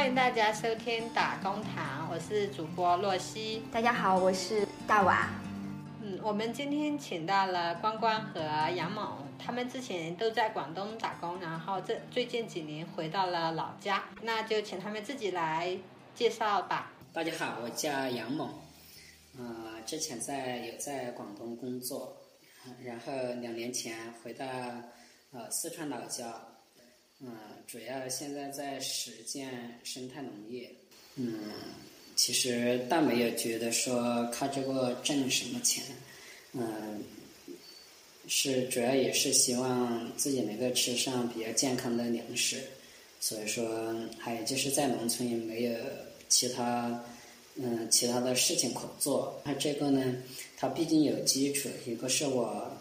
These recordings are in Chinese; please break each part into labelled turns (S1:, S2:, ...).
S1: 欢迎大家收听打工堂，我是主播洛西。
S2: 大家好，我是大娃。
S1: 嗯，我们今天请到了关关和杨某，他们之前都在广东打工，然后这最近几年回到了老家，那就请他们自己来介绍吧。
S3: 大家好，我叫杨某，呃，之前在有在广东工作，然后两年前回到呃四川老家。嗯，主要现在在实践生态农业。嗯，其实倒没有觉得说靠这个挣什么钱。嗯，是主要也是希望自己能够吃上比较健康的粮食。所以说，还有就是在农村也没有其他嗯其他的事情可做。那这个呢，它毕竟有基础，一个是我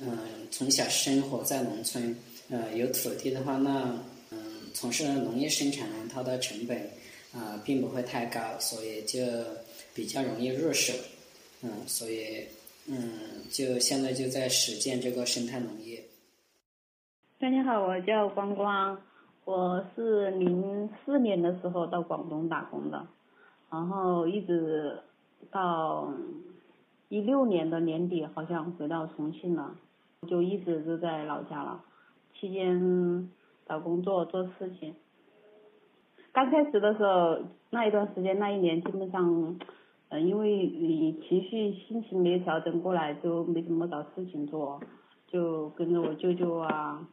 S3: 嗯从小生活在农村。呃，有土地的话，那嗯，从事农业生产，它的成本啊，并不会太高，所以就比较容易入手，嗯，所以嗯，就现在就在实践这个生态农业。
S4: 大家好，我叫光光，我是零四年的时候到广东打工的，然后一直到一六年的年底，好像回到重庆了，就一直都在老家了。期间找工作做事情，刚开始的时候那一段时间那一年基本上，嗯，因为你情绪心情没调整过来，就没怎么找事情做，就跟着我舅舅啊，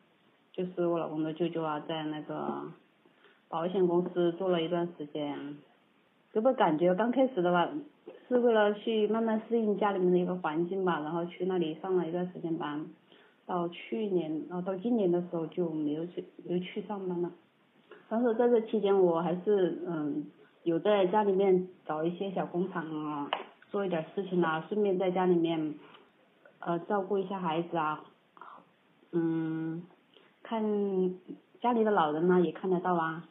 S4: 就是我老公的舅舅啊，在那个保险公司做了一段时间，给我感觉刚开始的话是为了去慢慢适应家里面的一个环境吧，然后去那里上了一段时间班。到去年，然后到今年的时候就没有去，没有去上班了。但是在这期间，我还是嗯，有在家里面找一些小工厂啊，做一点事情啊，顺便在家里面，呃，照顾一下孩子啊，嗯，看家里的老人呢也看得到啊。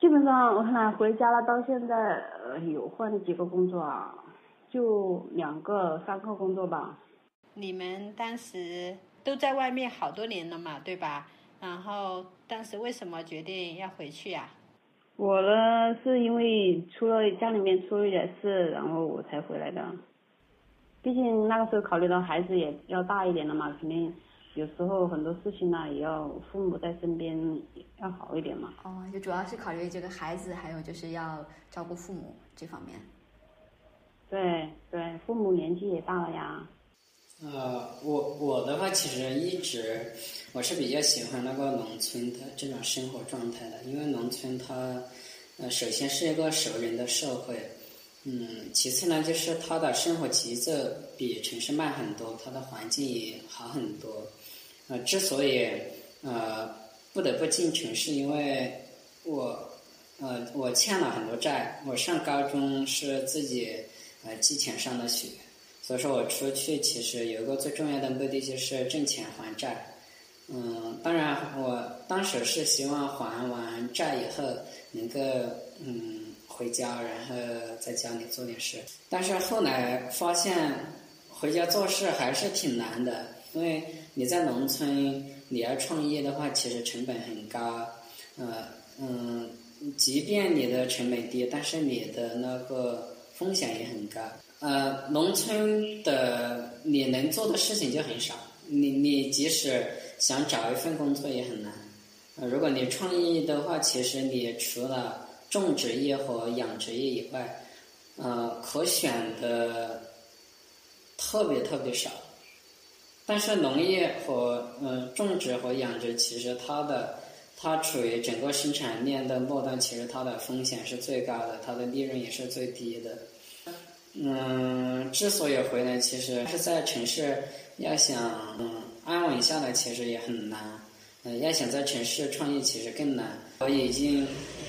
S4: 基本上我看回家了，到现在呃有换了几个工作啊，就两个三个工作吧。
S1: 你们当时？都在外面好多年了嘛，对吧？然后当时为什么决定要回去呀？
S4: 我呢，是因为出了家里面出了一点事，然后我才回来的。毕竟那个时候考虑到孩子也要大一点了嘛，肯定有时候很多事情呢也要父母在身边要好一点嘛。
S2: 哦，就主要是考虑这个孩子，还有就是要照顾父母这方面。
S4: 对对，父母年纪也大了呀。
S3: 呃，我我的话其实一直我是比较喜欢那个农村的这种生活状态的，因为农村它呃首先是一个熟人的社会，嗯，其次呢就是它的生活节奏比城市慢很多，它的环境也好很多。呃，之所以呃不得不进城是，因为我呃我欠了很多债，我上高中是自己呃寄钱上的学。所以说我出去其实有一个最重要的目的就是挣钱还债，嗯，当然我当时是希望还完债以后能够嗯回家，然后在家里做点事。但是后来发现回家做事还是挺难的，因为你在农村你要创业的话，其实成本很高，呃嗯，即便你的成本低，但是你的那个风险也很高。呃，农村的你能做的事情就很少，你你即使想找一份工作也很难。呃，如果你创业的话，其实你除了种植业和养殖业以外，呃，可选的特别特别少。但是农业和呃种植和养殖，其实它的它处于整个生产链的末端，其实它的风险是最高的，它的利润也是最低的。嗯，之所以回来，其实是在城市要想嗯安稳下来，其实也很难。嗯，要想在城市创业，其实更难。我已经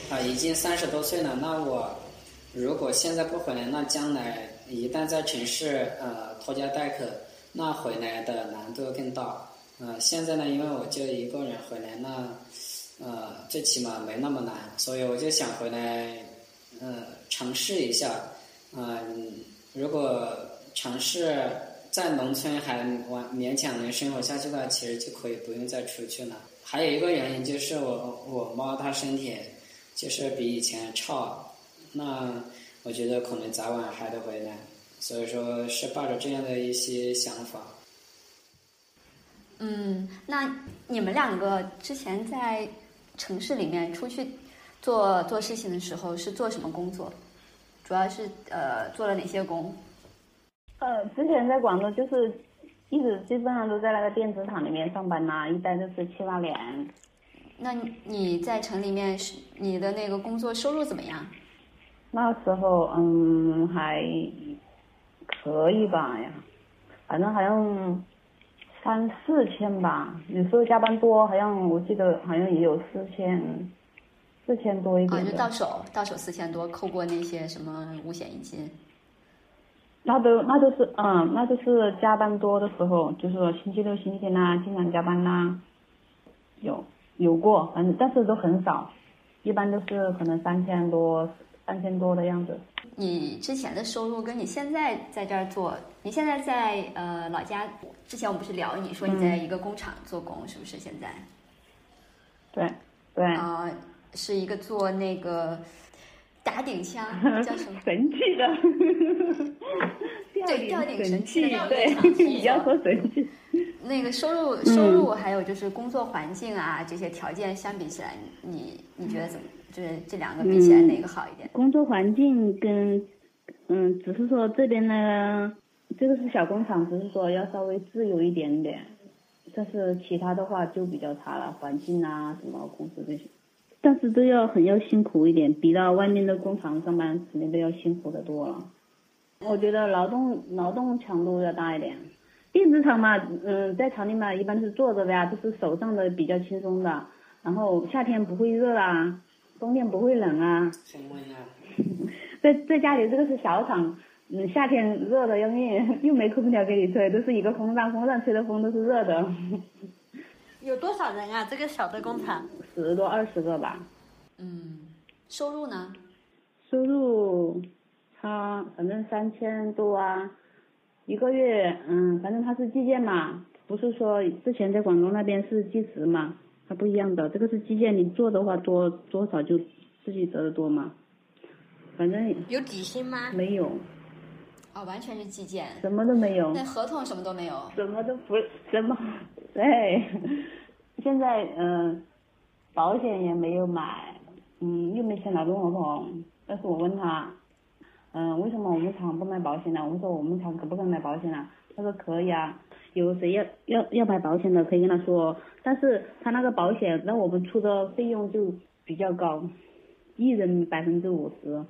S3: 啊，已经三十多岁了，那我如果现在不回来，那将来一旦在城市呃拖家带口，那回来的难度更大。呃，现在呢，因为我就一个人回来，那呃最起码没那么难，所以我就想回来，呃，尝试一下。嗯，如果尝试在农村还完勉强能生活下去的话，其实就可以不用再出去了。还有一个原因就是我我妈她身体就是比以前差。那我觉得可能早晚还得回来，所以说是抱着这样的一些想法。
S2: 嗯，那你们两个之前在城市里面出去做做事情的时候是做什么工作？主要是呃做了哪些工？
S4: 呃，之前在广州就是一直基本上都在那个电子厂里面上班呐，一待就是七八年。
S2: 那你在城里面是你的那个工作收入怎么样？
S4: 那时候嗯还可以吧呀，反正好像三四千吧，有时候加班多，好像我记得好像也有四千，四千多一
S2: 啊，
S4: 点啊。
S2: 就到手到手四千多，扣过那些什么五险一金。
S4: 那都那都是嗯，那都是加班多的时候，就是说星期六、星期天呐、经常加班呐、有有过，反正但是都很少，一般都是可能三千多、三千多的样子。
S2: 你之前的收入跟你现在在这儿做，你现在在呃老家，之前我们不是聊你说你在一个工厂做工，是不是现在？
S4: 对对，
S2: 啊、是一个做那个打顶枪，叫什么？
S4: 神器的，
S2: 对吊顶神
S4: 神
S2: 器
S4: 对要说神器，
S2: 那个收入、收入还有就是工作环境啊这些条件相比起来，你你觉得怎么？就是这两个比起来哪个好一点？
S4: 工作环境跟嗯，只是说这边呢，这个是小工厂，只是说要稍微自由一点点，但是其他的话就比较差了，环境啊什么公司这些，但是都要很要辛苦一点，比到外面的工厂上班肯定都要辛苦的多了。我觉得劳动劳动强度要大一点。电子厂嘛，嗯，在厂里嘛，一般是坐着的呀，都是手上的比较轻松的，然后夏天不会热啊，冬天不会冷啊。在在家里这个是小厂，嗯，夏天热的要命，又没空调给你吹，都是一个风扇，风扇吹的风都是热的，
S1: 有多少人啊？这个小的工厂？
S4: 十多二十个吧。
S2: 嗯，收入呢？
S4: 收入，他反正三千多啊，一个月，嗯，反正他是计件嘛，不是说之前在广东那边是计时嘛，它不一样的，这个是计件，你做的话多多少就自己得的多嘛，反正
S1: 有底薪吗？
S4: 没有，
S2: 哦，完全是计件，
S4: 什么都没有。
S2: 那合同什么都没有。
S4: 什么都不什么，对，现在嗯、呃保险也没有买，嗯，又没签劳动合同。但是我问他，嗯、为什么我们厂不买保险呢？我们说我们厂可不可以买保险呢？他说可以啊，有谁要要要买保险的可以跟他说，但是他那个保险那我们出的费用就比较高，一人百分之五十，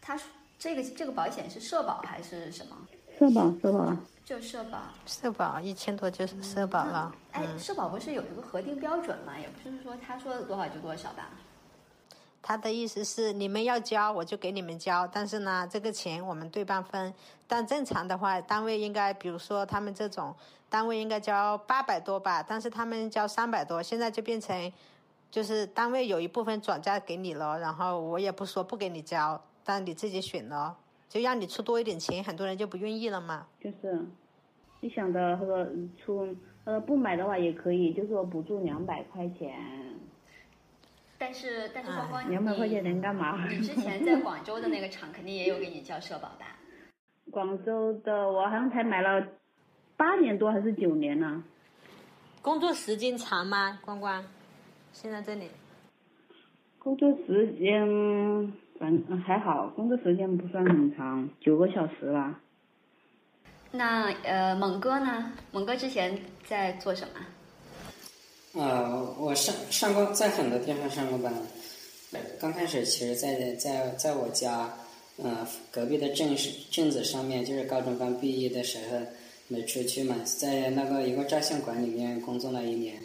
S2: 他说这个这个保险是社保还是什么？
S4: 社保社保。
S2: 就社保。
S1: 社保一千多就是社保了。
S2: 哎，社保不是有一个核定标准吗？也不是说他说多少就多少吧？
S1: 他的意思是你们要交我就给你们交，但是呢，这个钱我们对半分。但正常的话，单位应该，比如说他们这种单位应该交八百多吧，但是他们交三百多，现在就变成就是单位有一部分转嫁给你了，然后我也不说不给你交，但你自己选了，就让你出多一点钱，很多人就不愿意了嘛。
S4: 就是，你想的他说嗯出呃不买的话也可以，就是说补助两百块钱，
S2: 但是但是光光
S4: 两百块钱能干嘛？
S2: 你之前在广州的那个厂肯定也有给你交社保吧？
S4: 广州的我好像才买了八年多还是九年呢，
S1: 工作时间长吗？关关，现在这里
S4: 工作时间反正还好，工作时间不算很长，九个小时吧。
S2: 那呃，猛哥呢？猛哥之前在做什么？
S3: 呃，我上上过在很多地方上过班。刚开始其实在，在在我家，呃，隔壁的镇是镇子上面，就是高中刚毕业的时候没出去嘛，在那个一个照相馆里面工作了一年，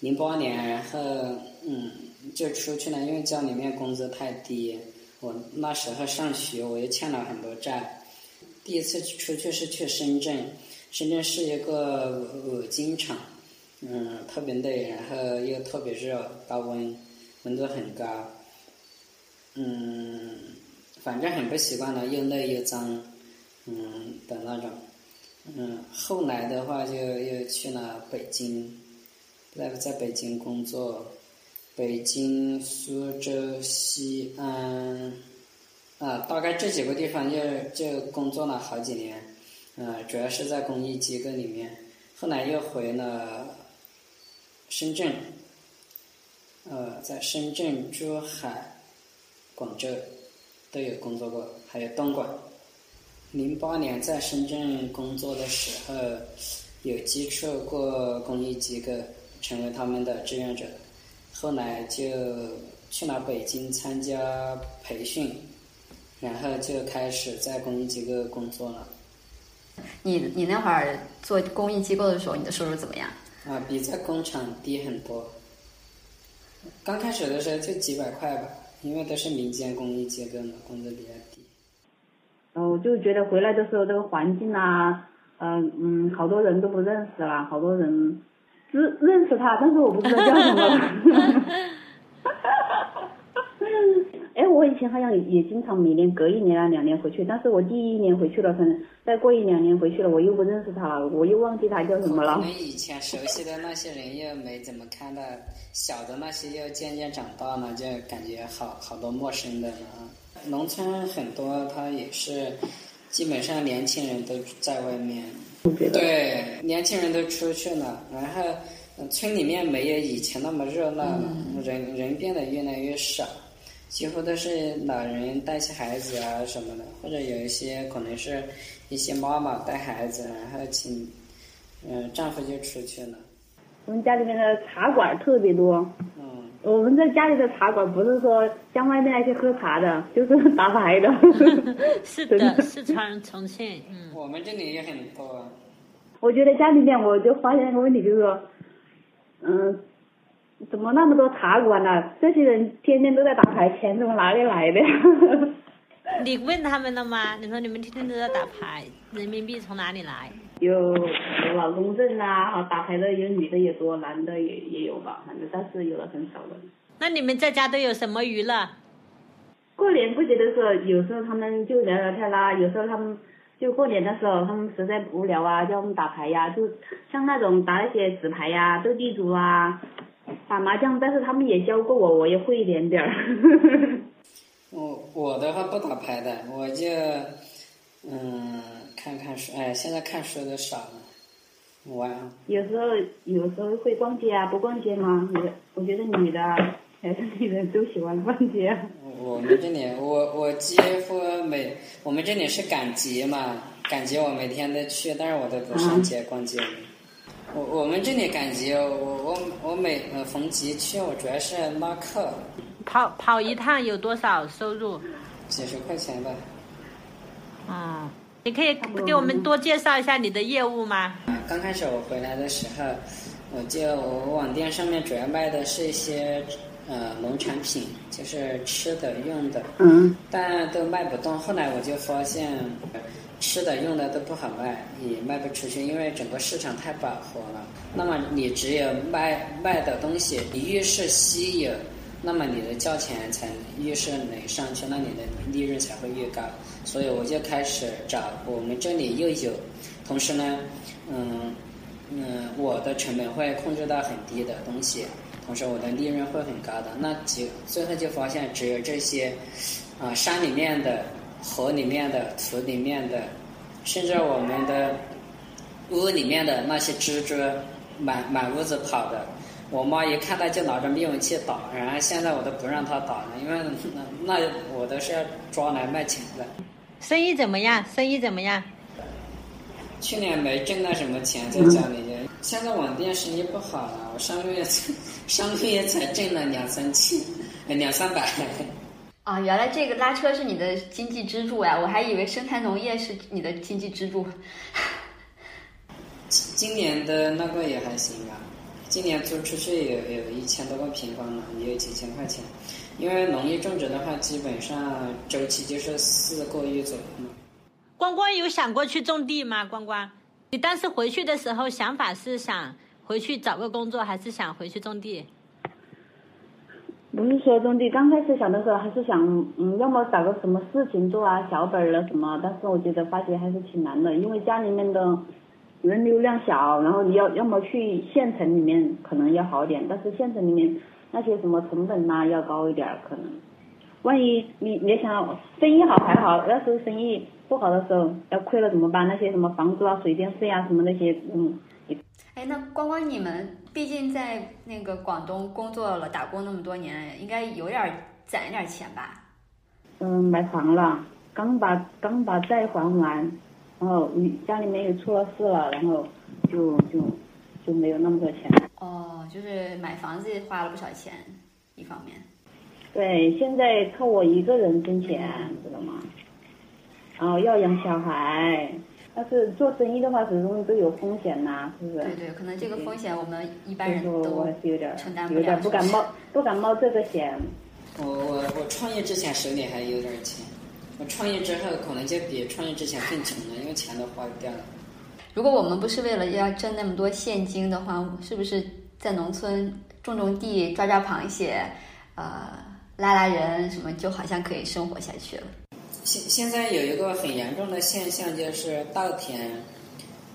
S3: 零八年，然后嗯就出去了，因为家里面工资太低，我那时候上学我又欠了很多债，第一次出去是去深圳，深圳是一个五金厂。嗯，特别累，然后又特别热，高温，温度很高。嗯，反正很不习惯了，又累又脏，嗯的那种。嗯，后来的话就又去了北京，在在北京工作，北京、苏州、西安，啊，大概这几个地方就就工作了好几年，呃，主要是在公益机构里面，后来又回了深圳，呃，在深圳、珠海、广州都有工作过，还有东莞。零八年在深圳工作的时候，有接触过公益机构，成为他们的志愿者。后来就去了北京参加培训，然后就开始在公益机构工作了。
S2: 你你那会儿做公益机构的时候，你的收入怎么样？
S3: 啊，比在工厂低很多。刚开始的时候就几百块吧，因为都是民间公益机构嘛，工资比较低。
S4: 然后就觉得回来的时候这个环境啊，嗯嗯，好多人都不认识了，好多人认认识他，但是我不知道叫什么。哎，我以前好像也经常每年隔一年啊两年回去，但是我第一年回去了，可能再过一两年回去了，我又不认识他了，我又忘记他叫什么了。
S3: 我们以前熟悉的那些人又没怎么看到，小的那些又渐渐长大了，就感觉好好多陌生的了啊。农村很多，他也是基本上年轻人都在外面，对，年轻人都出去了，然后村里面没有以前那么热闹了，人人变得越来越少，几乎都是老人带些孩子啊什么的，或者有一些可能是一些妈妈带孩子，然后请嗯丈夫就出去了。
S4: 我们家里面的茶馆特别多。
S3: 嗯。
S4: 我们在家里的茶馆不是说像外面那些喝茶的，就是打牌的。
S1: 是的，四川重庆，嗯。
S3: 我们这里也很多。
S4: 我觉得家里面我就发现一个问题，就是说，嗯，怎么那么多茶馆呢？这些人天天都在打牌，钱从哪里来的呀？
S1: 你问他们了吗？你说你们天天都在打牌，人民币从哪里来？
S4: 有有劳动证啊，打牌的有女的也多，男的也也有吧，反正但是有的很少的。
S1: 那你们在家都有什么娱乐？
S4: 过年过节的时候，有时候他们就聊聊天啦，有时候他们就过年的时候，他们实在无聊啊，叫我们打牌呀，就像那种打那些纸牌呀、斗地主啊、打麻将，但是他们也教过我，我也会一点点儿。
S3: 我 我的话不打牌的，我就嗯看看书，哎，现在看书都少了，玩。
S4: 有时候有时候会逛街啊，不逛街吗？女，我觉得女的还是女人都喜欢逛街。
S3: 我们这里，我我几乎每我们这里是赶集嘛，赶集我每天都去，但是我都不上街逛街。我我们这里赶集，我我我每逢集去，我主要是拉客。
S1: 跑跑一趟有多少收入？
S3: 几十块钱吧。
S1: 嗯，你可以给我们多介绍一下你的业务吗？
S3: 刚开始我回来的时候，我就我网店上面主要卖的是一些呃农产品，就是吃的用的。
S4: 嗯。
S3: 但都卖不动，后来我就发现，吃的用的都不好卖，也卖不出去，因为整个市场太饱和了。那么你只有卖卖的东西，你越是稀有。那么你的价钱才越是能上去，那你的利润才会越高。所以我就开始找我们这里又有，同时呢，嗯嗯，我的成本会控制到很低的东西，同时我的利润会很高的。那就最后就发现，只有这些啊山里面的、河里面的、土里面的，甚至我们的屋里面的那些蜘蛛，满满屋子跑的。我妈一看到就拿着灭蚊器打，然后现在我都不让她打了，因为那那我都是要抓来卖钱的。
S1: 生意怎么样？生意怎么样？
S3: 去年没挣到什么钱在家里，现在网店生意不好了。我上个月 上个月才挣了两三千，两三百。
S2: 啊，原来这个拉车是你的经济支柱呀！我还以为生态农业是你的经济支柱。
S3: 今年的那个也还行吧。今年租出去有有一千多个平方了，也有几千块钱。因为农业种植的话，基本上周期就是四个月左右嘛。
S1: 光光有想过去种地吗？光光，你当时回去的时候想法是想回去找个工作，还是想回去种地？
S4: 不是说种地，刚开始想的时候还是想，嗯，要么找个什么事情做啊，小本儿了什么。但是我觉得发觉还是挺难的，因为家里面的。人流量小，然后你要要么去县城里面可能要好点，但是县城里面那些什么成本呐、要高一点儿可能。万一你你想生意好还好，要是生意不好的时候要亏了怎么办？那些什么房租啊、水电费啊什么那些，嗯，
S2: 哎，那光光你们毕竟在那个广东工作了、打工那么多年，应该有点攒一点钱吧？
S4: 嗯，买房了，刚把刚把债还完，然后你家里面又出了事了，然后就就就没有那么多钱。
S2: 哦，就是买房子花了不少钱，一方面。
S4: 对，现在靠我一个人挣钱，知道吗？然后要养小孩，但是做生意的话，始终都有风险呐、是不是？
S2: 对对，可能这个风险我们一般人都
S4: 我还是有点
S2: 承担不
S4: 有点儿
S2: 了，是是
S4: 不敢冒不敢冒这个险。
S3: 我我我创业之前手里还有点钱，我创业之后可能就比创业之前更穷了，因为钱都花掉了。
S2: 如果我们不是为了要挣那么多现金的话，是不是在农村种种地、抓抓螃蟹，呃，拉拉人什么，就好像可以生活下去了？
S3: 现现在有一个很严重的现象，就是稻田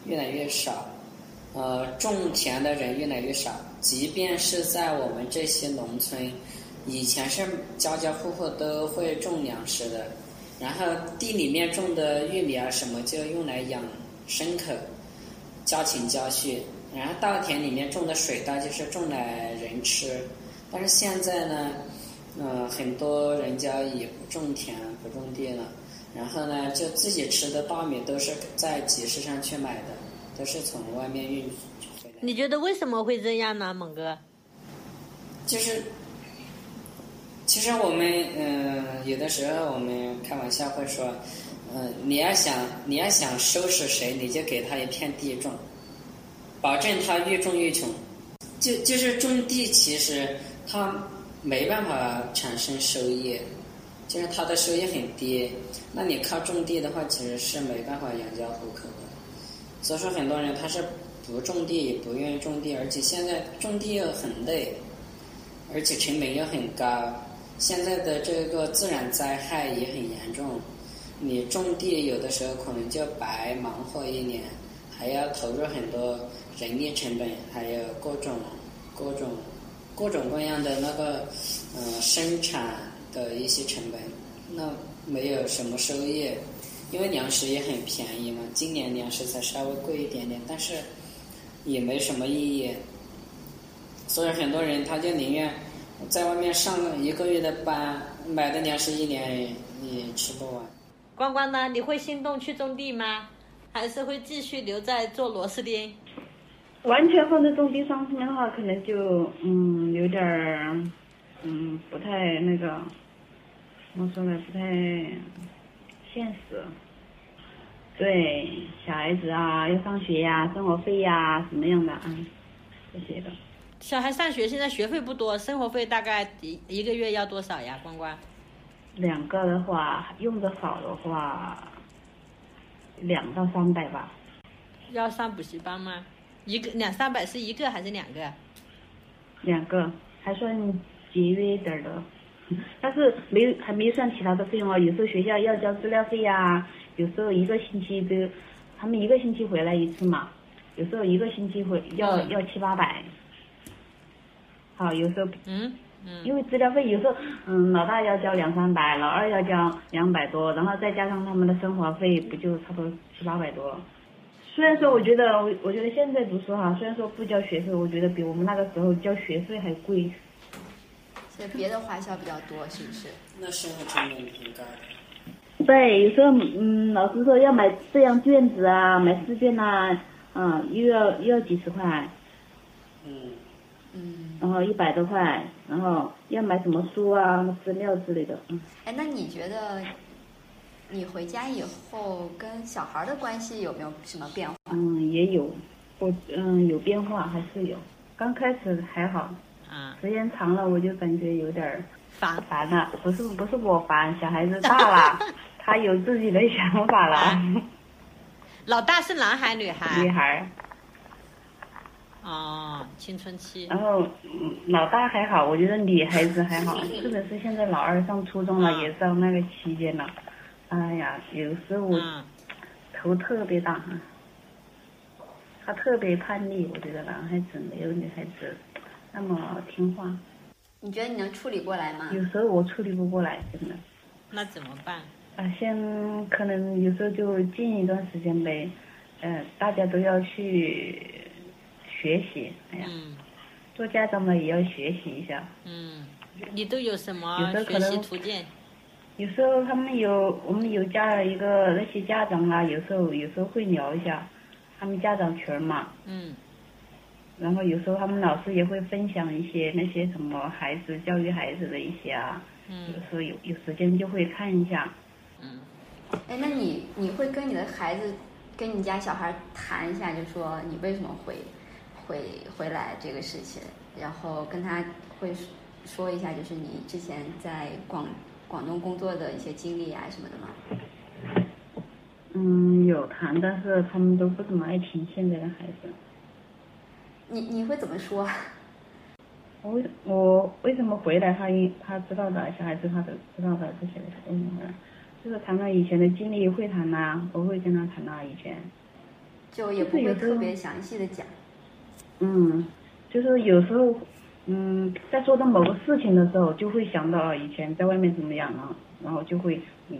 S3: 越来越少，呃，种田的人越来越少。即便是在我们这些农村，以前是家家户户都会种粮食的，然后地里面种的玉米啊什么就用来养牲口，家禽家畜。然后稻田里面种的水稻就是种来人吃，但是现在呢，呃，很多人家也不种田不种地了，然后呢，就自己吃的大米都是在集市上去买的，都是从外面运回来。
S1: 你觉得为什么会这样呢，猛哥？
S3: 就是，其实我们嗯、有的时候我们开玩笑会说，嗯、你要想你要想收拾谁，你就给他一片地种，保证他越种越穷。就就是种地，其实他没办法产生收益，就是它的收益很低。那你靠种地的话，其实是没办法养家糊口的。所以说，很多人他是不种地，也不愿意种地，而且现在种地又很累，而且成本又很高。现在的这个自然灾害也很严重，你种地有的时候可能就白忙活一年，还要投入很多人力成本，还有各种各种各种各样的那个呃生产的一些成本，那没有什么收益。因为粮食也很便宜嘛，今年粮食才稍微贵一点点，但是也没什么意义。所以很多人他就宁愿在外面上一个月的班，买的粮食一年也也吃不完。
S1: 关关呢？你会心动去种地吗？还是会继续留在做螺丝钉？
S4: 完全放在种地上面的话，可能就嗯有点儿嗯不太那个，怎么说呢？不太现实。对，小孩子啊，要上学呀、生活费呀、什么样的啊，这些的。
S1: 小孩上学现在学费不多，生活费大概一一个月要多少呀？关关？
S4: 两个的话，用的少的话，两到三百吧。
S1: 要上补习班吗？一个两三百是一个还是两个？
S4: 两个还算节约一点儿的，但是没有还没算其他的费用啊。有时候学校要交资料费呀、有时候一个星期都，他们一个星期回来一次嘛，有时候一个星期回要、
S1: 嗯
S4: 要七八百。好，有时候
S1: 嗯嗯。
S4: 因为资料费有时候，嗯，老大要交两三百，老二要交两百多，然后再加上他们的生活费，不就差不多七八百多？虽然说，我觉得我我觉得现在读书哈，虽然说不交学费，我觉得比我们那个时候交学费还贵。
S2: 所以别的花销比较多，是不是？
S3: 那生活成本挺高的。
S4: 对，有时候嗯，老师说要买这样卷子啊，买试卷呐、嗯，又要又要几十块，
S3: 嗯，
S2: 嗯，
S4: 然后一百多块，然后要买什么书啊、资料之类的，嗯。
S2: 哎，那你觉得你回家以后跟小孩的关系有没有什么变化？
S4: 嗯，也有，我嗯有变化，还是有。刚开始还好，
S1: 啊，
S4: 时间长了我就感觉有点儿
S1: 烦。
S4: 烦了。不是不是我烦，小孩子大了，他有自己的想法了。
S1: 老大是男孩女孩？
S4: 女孩儿，
S1: 哦，青春期。
S4: 然后嗯老大还好，我觉得女孩子还好，特别是现在老二上初中了，
S1: 嗯
S4: 也上那个期间了。哎呀，有时候我
S1: 嗯，
S4: 头特别大，他特别叛逆，我觉得男孩子没有女孩子那么听话。
S2: 你觉得你能处理过来吗？
S4: 有时候我处理不过来，真的。
S1: 那怎么办？
S4: 啊，先可能有时候就静一段时间呗，呃，大家都要去学习，哎呀，
S1: 嗯
S4: 做家长的也要学习一下。
S1: 嗯，你都有什么
S4: 有时候可
S1: 学习
S4: 能
S1: 途径？
S4: 有时候他们有我们有加了一个那些家长啊，有时候有时候会聊一下他们家长群嘛，
S1: 嗯
S4: 然后有时候他们老师也会分享一些那些什么孩子教育孩子的一些啊，嗯有
S1: 嗯
S4: 时候有有时间就会看一下。
S1: 嗯
S2: 哎，那你你会跟你的孩子，跟你家小孩谈一下，就说你为什么会会回来这个事情，然后跟他会说一下，就是你之前在广广东工作的一些经历啊什么的吗？
S4: 嗯，有谈，但是他们都不怎么爱听现在的孩子。
S2: 你你会怎么说？
S4: 我为我为什么回来？他应他知道的，小孩子他都知道的这些为什么回来？就是谈到以前的经历会谈呐、我会跟他谈到以前。
S2: 就也不会特别详细的讲。
S4: 嗯，就是有时候，嗯，在说到某个事情的时候，就会想到以前在外面怎么样啊，然后就会嗯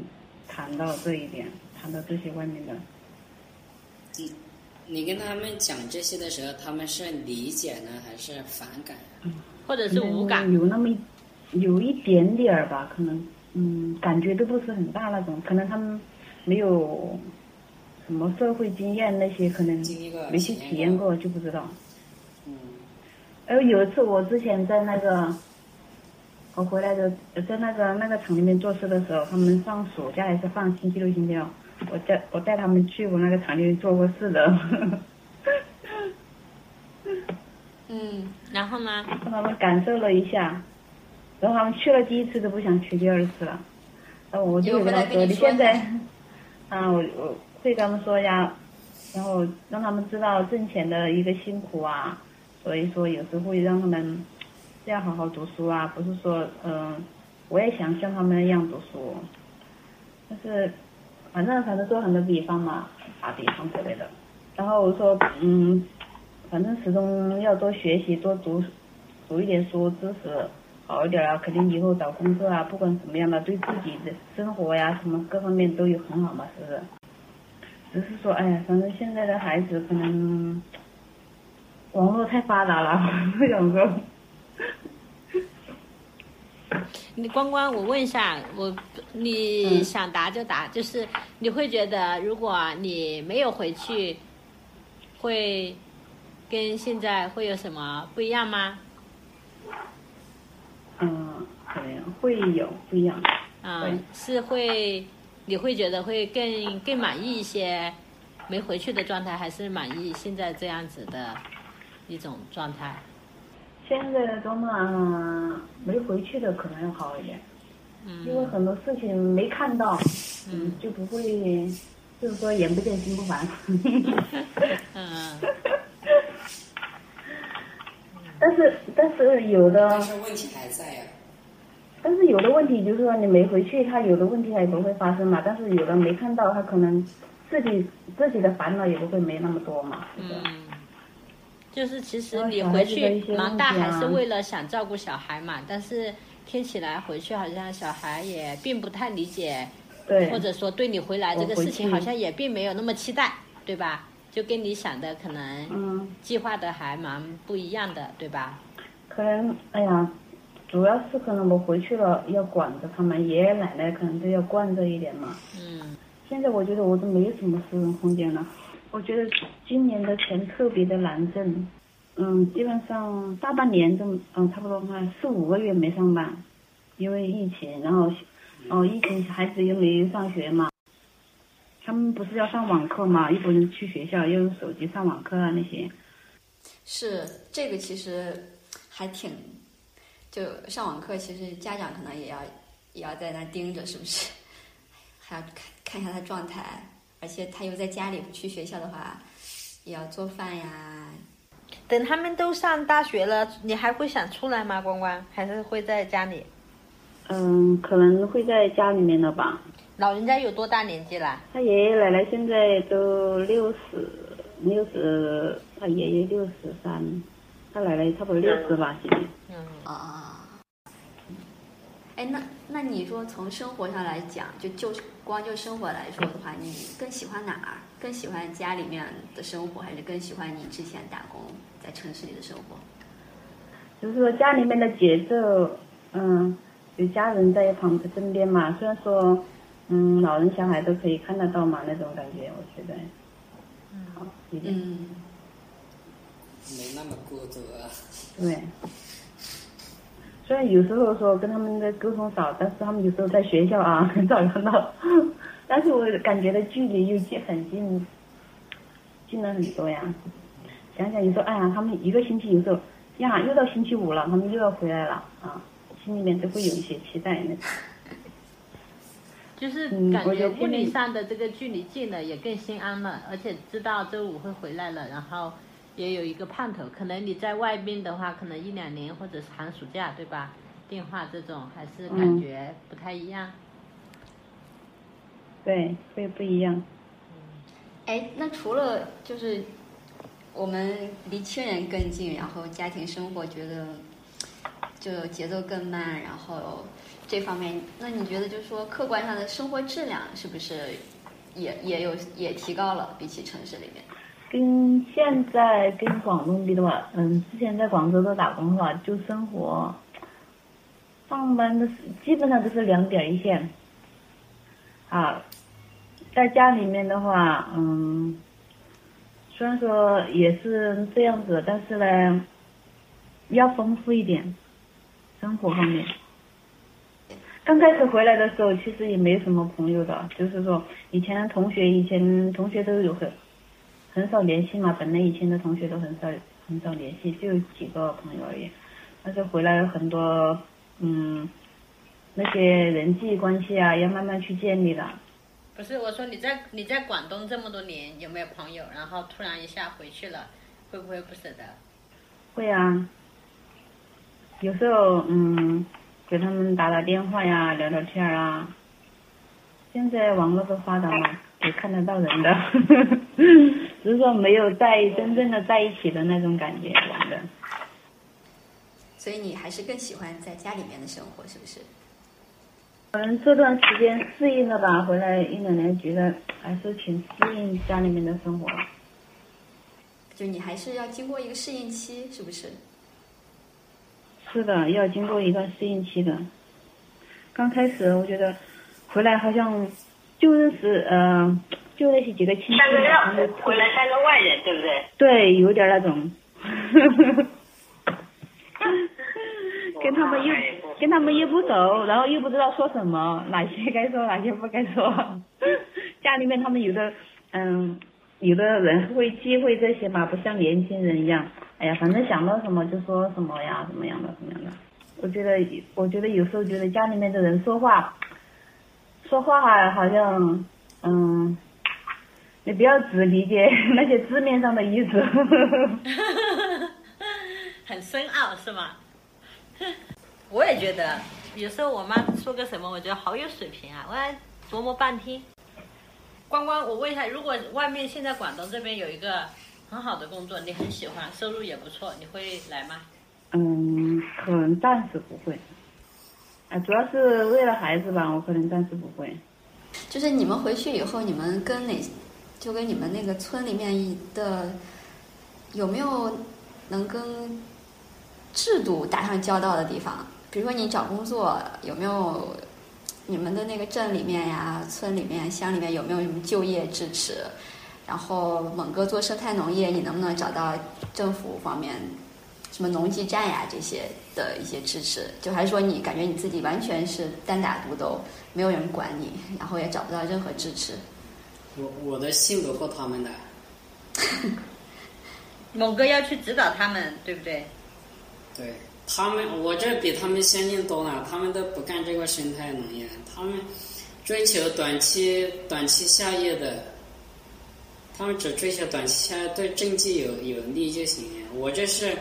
S4: 谈到这一点，谈到这些外面的。
S3: 你跟他们讲这些的时候，他们是理解呢，还是反感？
S1: 或者是无感？
S4: 有那么一有一点点儿吧，可能嗯，感觉都不是很大那种，可能他们没有什么社会经验那些，可能没去体验过就不知道。
S3: 嗯
S4: 呃，有一次我之前在那个，我回来的呃在那个那个厂里面做事的时候，他们放暑假还是放星期六、星期六，我带我带他们去我那个厂里面做过事的，
S2: 嗯，
S1: 然后呢？
S4: 让他们感受了一下，然后他们去了第一次都不想去第二次了，然后我就跟他说，
S2: 你
S4: 现在，啊，我我会跟他们说呀，然后让他们知道挣钱的一个辛苦啊，所以说有时候会让他们要好好读书啊，不是说嗯、我也想像他们那样读书，但是反正反正做很多比方嘛，打比方之类的，然后我说嗯，反正始终要多学习，多读读一点书，知识好一点啊，肯定以后找工作啊，不管怎么样的，对自己的生活呀什么各方面都有很好嘛，是不是？只是说，哎呀，反正现在的孩子可能网络太发达了，不想说，
S1: 你关关，我问一下，我你想答就答，就是你会觉得，如果你没有回去，会跟现在会有什么不一样吗？
S4: 嗯，可能会有不一样。
S1: 啊、
S4: 对
S1: 是会，你会觉得会更更满意一些没回去的状态，还是满意现在这样子的一种状态？
S4: 现在的状态嗯没回去的可能要好一点，因为
S1: 嗯
S4: 很多事情没看到，嗯，就不会，就是说眼不见心不烦。
S1: 嗯
S4: 但是但是有的
S3: 但是问题还在呀、
S4: 但是有的问题就是说你没回去，他有的问题它也不会发生嘛。但是有的没看到，他可能自己自己的烦恼也不会没那么多嘛，是不是？
S1: 嗯，就是其实你回去忙大还是为了想照顾小孩嘛，但是听起来回去好像小孩也并不太理解，
S4: 对
S1: 或者说对你回来这个事情好像也并没有那么期待，对吧？就跟你想的可能
S4: 嗯，
S1: 计划的还蛮不一样的，对吧？
S4: 可能哎呀，主要是可能我回去了要管着他们，爷爷奶奶可能都要惯着一点嘛。
S1: 嗯
S4: 现在我觉得我都没有什么私人空间了。我觉得今年的钱特别的难挣，嗯，基本上大半年都，嗯，差不多快四五个月没上班，因为疫情，然后，哦，疫情孩子又没上学嘛，他们不是要上网课嘛，又不能去学校，又用手机上网课啊那些，
S2: 是这个其实还挺，就上网课，其实家长可能也要也要在那盯着，是不是？还要看看一下他状态，而且他又在家里不去学校的话，也要做饭呀。
S1: 等他们都上大学了，你还会想出来吗？关关还是会在家里？
S4: 嗯，可能会在家里面了吧。
S1: 老人家有多大年纪了？
S4: 他爷爷奶奶现在都六十六十，他爷爷六十三，他奶奶差不多六十吧，现在。
S1: 嗯，
S2: 啊、哎，那那你说从生活上来讲，就就光就生活来说的话，你更喜欢哪儿？更喜欢家里面的生活，还是更喜欢你之前打工在城市里的生活？
S4: 就是说家里面的节奏，嗯，有家人在旁身边嘛，虽然说，嗯，老人小孩都可以看得到嘛，那种感觉，我觉得，嗯，好一点。
S2: 嗯，
S3: 没那么孤独啊。
S4: 对。虽然有时候说跟他们的沟通少，但是他们有时候在学校啊很少看到，但是我感觉的距离又近很近，近了很多呀。想想有时候，哎呀，他们一个星期有时候呀，又到星期五了，他们又要回来了啊，心里面都会有一些期待那种。
S1: 就是
S4: 嗯
S1: 感觉
S4: 我觉得
S1: 物理上的这个距离近了，也更心安了，而且知道周五会回来了，然后也有一个盼头。可能你在外边的话，可能一两年或者是寒暑假，对吧？电话这种还是感
S4: 嗯
S1: 觉不太一样。
S4: 对，会不一样。
S2: 哎，那除了就是我们离亲人更近，然后家庭生活觉得就节奏更慢，然后这方面，那你觉得就是说客观上的生活质量是不是也也有也提高了，比起城市里面？
S4: 跟现在跟广东比的话，嗯，之前在广州都打工的话，就生活，上班的基本上都是两点一线。啊，在家里面的话，嗯，虽然说也是这样子，但是呢，要丰富一点，生活方面。刚开始回来的时候，其实也没什么朋友的，就是说以前同学，以前同学都有很很少联系嘛，本来以前的同学都很少很少联系，就几个朋友而已。但是回来很多，嗯，那些人际关系啊，要慢慢去建立的。
S1: 不是，我说你在你在广东这么多年，有没有朋友？然后突然一下回去了，会不会不舍得？
S4: 会啊，有时候嗯，给他们打打电话呀，聊聊天啊。现在网络都发达嘛，也看得到人的，只是说没有在真正的在一起的那种感觉玩的。
S2: 所以你还是更喜欢在家里面的生活，是不是？
S4: 嗯，这段时间适应了吧，回来一两年，觉得还是挺适应家里面的生活。
S2: 就你还是要经过一个适应期，是不是？
S4: 是的，要经过一段适应期的。刚开始我觉得回来好像就认识，呃，就那些几个亲戚
S5: 回来三个外人，对不对？
S4: 对，有点那种，跟他们又跟他们又不熟，然后又不知道说什么，哪些该说，哪些不该说。家里面他们有的，嗯，有的人会忌讳这些嘛，不像年轻人一样，哎呀，反正想到什么就说什么呀，怎么样的，怎么样的。我觉得，我觉得有时候觉得家里面的人说话，说话好像，嗯，你不要只理解那些字面上的意思。
S1: 很深奥是吗？我也觉得，有时候我妈说个什么，我觉得好有水平啊，我还琢磨半天。光光，我问一下，如果外面现在广东这边有一个很好的工作，你很喜欢，收入也不错，你会来吗？
S4: 嗯，可能暂时不会。主要是为了孩子吧，我可能暂时不会。
S2: 就是你们回去以后，你们跟哪，就跟你们那个村里面的有没有能跟制度打上交道的地方？比如说你找工作有没有你们的那个镇里面呀、村里面、乡里面有没有什么就业支持？然后猛哥做生态农业，你能不能找到政府方面什么农技站呀这些的一些支持？就还是说你感觉你自己完全是单打独斗，没有人管你，然后也找不到任何支持？
S3: 我我的信不过他们的。
S1: 猛哥要去指导他们，对不对？
S3: 对他们，我这比他们先进多了，他们都不干这个生态农业，他们追求短期短期效益的，他们只追求短期效益，对政绩有有利就行。我这是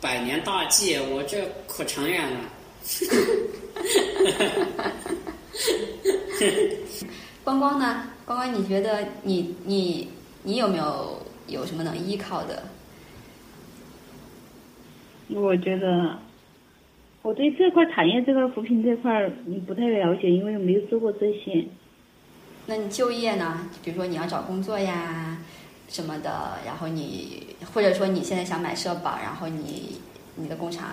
S3: 百年大计，我这可长远了。
S2: 光光呢？光光，你觉得你你你有没有有什么能依靠的？
S4: 我觉得，我对这块产业这块扶贫这块儿嗯不太了解，因为没有做过这些。
S2: 那你就业呢？比如说你要找工作呀什么的，然后你或者说你现在想买社保，然后你你的工厂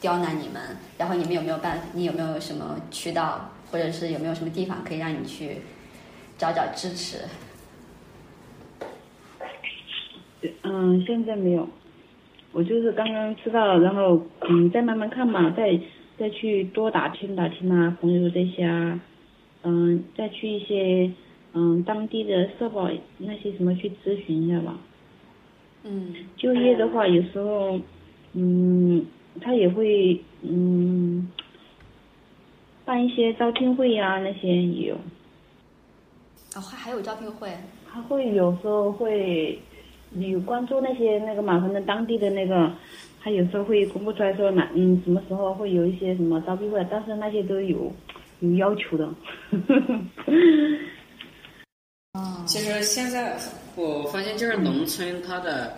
S2: 刁难你们，然后你们有没有办？你有没有什么渠道，或者是有没有什么地方可以让你去找找支持？
S4: 嗯，现在没有，我就是刚刚知道了，然后嗯，再慢慢看嘛，再再去多打听打听啊，朋友这些啊，嗯，再去一些嗯当地的社保那些什么去咨询一下吧。
S2: 嗯
S4: 就业的话，有时候嗯，他也会嗯办一些招聘会呀、那些也有，
S2: 哦，还还有招聘会，
S4: 他会有时候会你关注那些那个马反正当地的那个，他有时候会公布出来说哪嗯什么时候会有一些什么招聘会，但是那些都有有要求的。
S2: 哦，
S3: 其实现在我发现，就是农村它的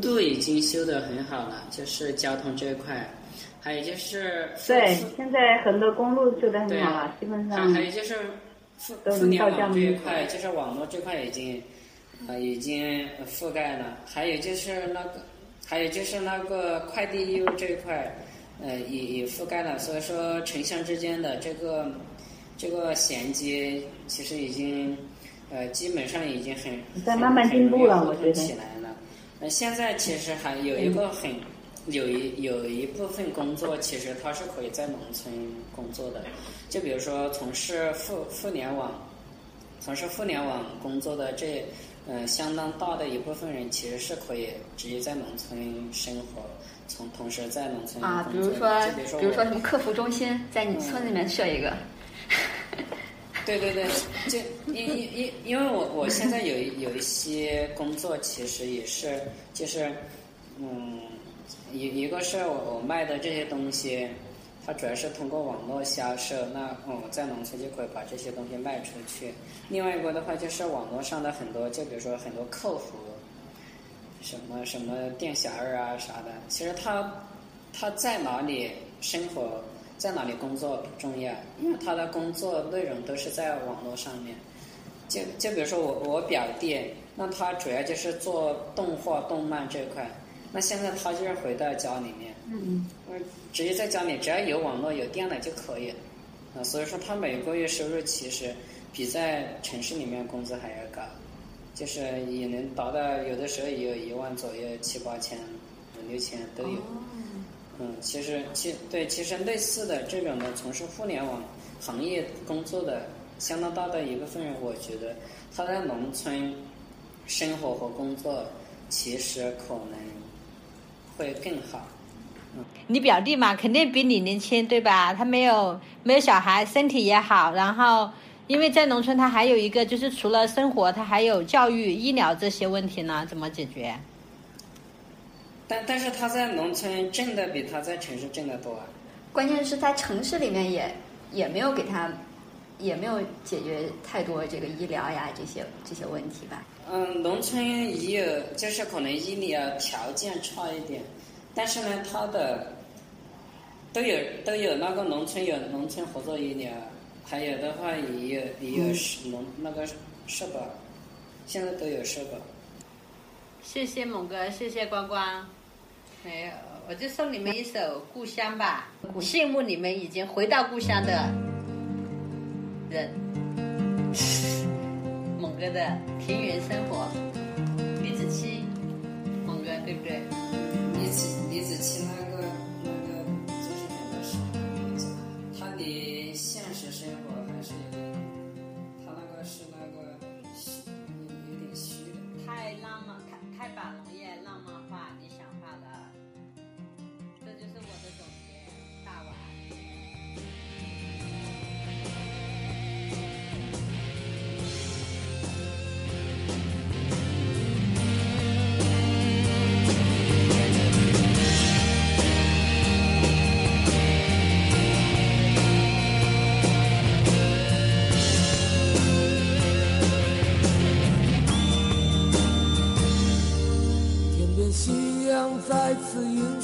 S3: 路已经修得很好了，就是交通这一块，还有就是
S4: 对，现在很多公路修得很好了，基本上
S3: 还有就是互联网这一块，就是网络这块已经呃已经覆盖了，还有就是那个还有就是那个快递业务这一块，呃也也覆盖了，所以说城乡之间的这个这个衔接其实已经呃基本上已经很
S4: 在慢慢进步了我觉得
S3: 很容易起来了。呃，现在其实还有一个很有一有一部分工作，其实它是可以在农村工作的，就比如说从事互互联网，从事互联网工作的这呃相当大的一部分人，其实是可以直接在农村生活，从同时在农村
S2: 啊，比如说
S3: 比如说
S2: 比如说
S3: 我
S2: 什么客服中心，在你村里面设一个，
S3: 对对对，就因因因因为我我现在有有一些工作，其实也是就是嗯，一一个是我我卖的这些东西，它主要是通过网络销售，那我在农村就可以把这些东西卖出去。另外一个的话就是网络上的很多，就比如说很多客服，什么什么店小二啊啥的，其实他他在哪里生活，在哪里工作不重要，因为他的工作内容都是在网络上面。就就比如说我我表弟，那他主要就是做动画动漫这块，那现在他就是回到家里面，
S4: 嗯，
S3: 嗯，直接在家里只要有网络有电脑就可以，啊，所以说他每个月收入其实比在城市里面工资还要高，就是也能达到有的时候也有一万左右，七八千、五六千都有。嗯，其实其对，其实类似的这种的从事互联网行业工作的相当大的一部分人，我觉得他在农村生活和工作其实可能会更好。
S1: 你表弟嘛，肯定比你年轻，对吧？他没有没有小孩，身体也好，然后因为在农村，他还有一个就是除了生活，他还有教育、医疗这些问题呢，怎么解决？
S3: 但但是他在农村挣的比他在城市挣的多啊。
S2: 关键是在城市里面也也没有给他，也没有解决太多这个医疗呀这些这些问题吧。
S3: 嗯，农村也有，就是可能医疗条件差一点，但是呢，他的都有都有那个农村有农村合作医疗，还有的话也有也有是农那个社保，现在都有社保。
S1: 谢谢猛哥，谢谢光光。没有，我就送你们一首《故乡》吧，羡慕你们已经回到故乡的人。猛哥的《田园生活》，李子柒，猛哥对不对？
S3: 李子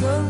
S6: 和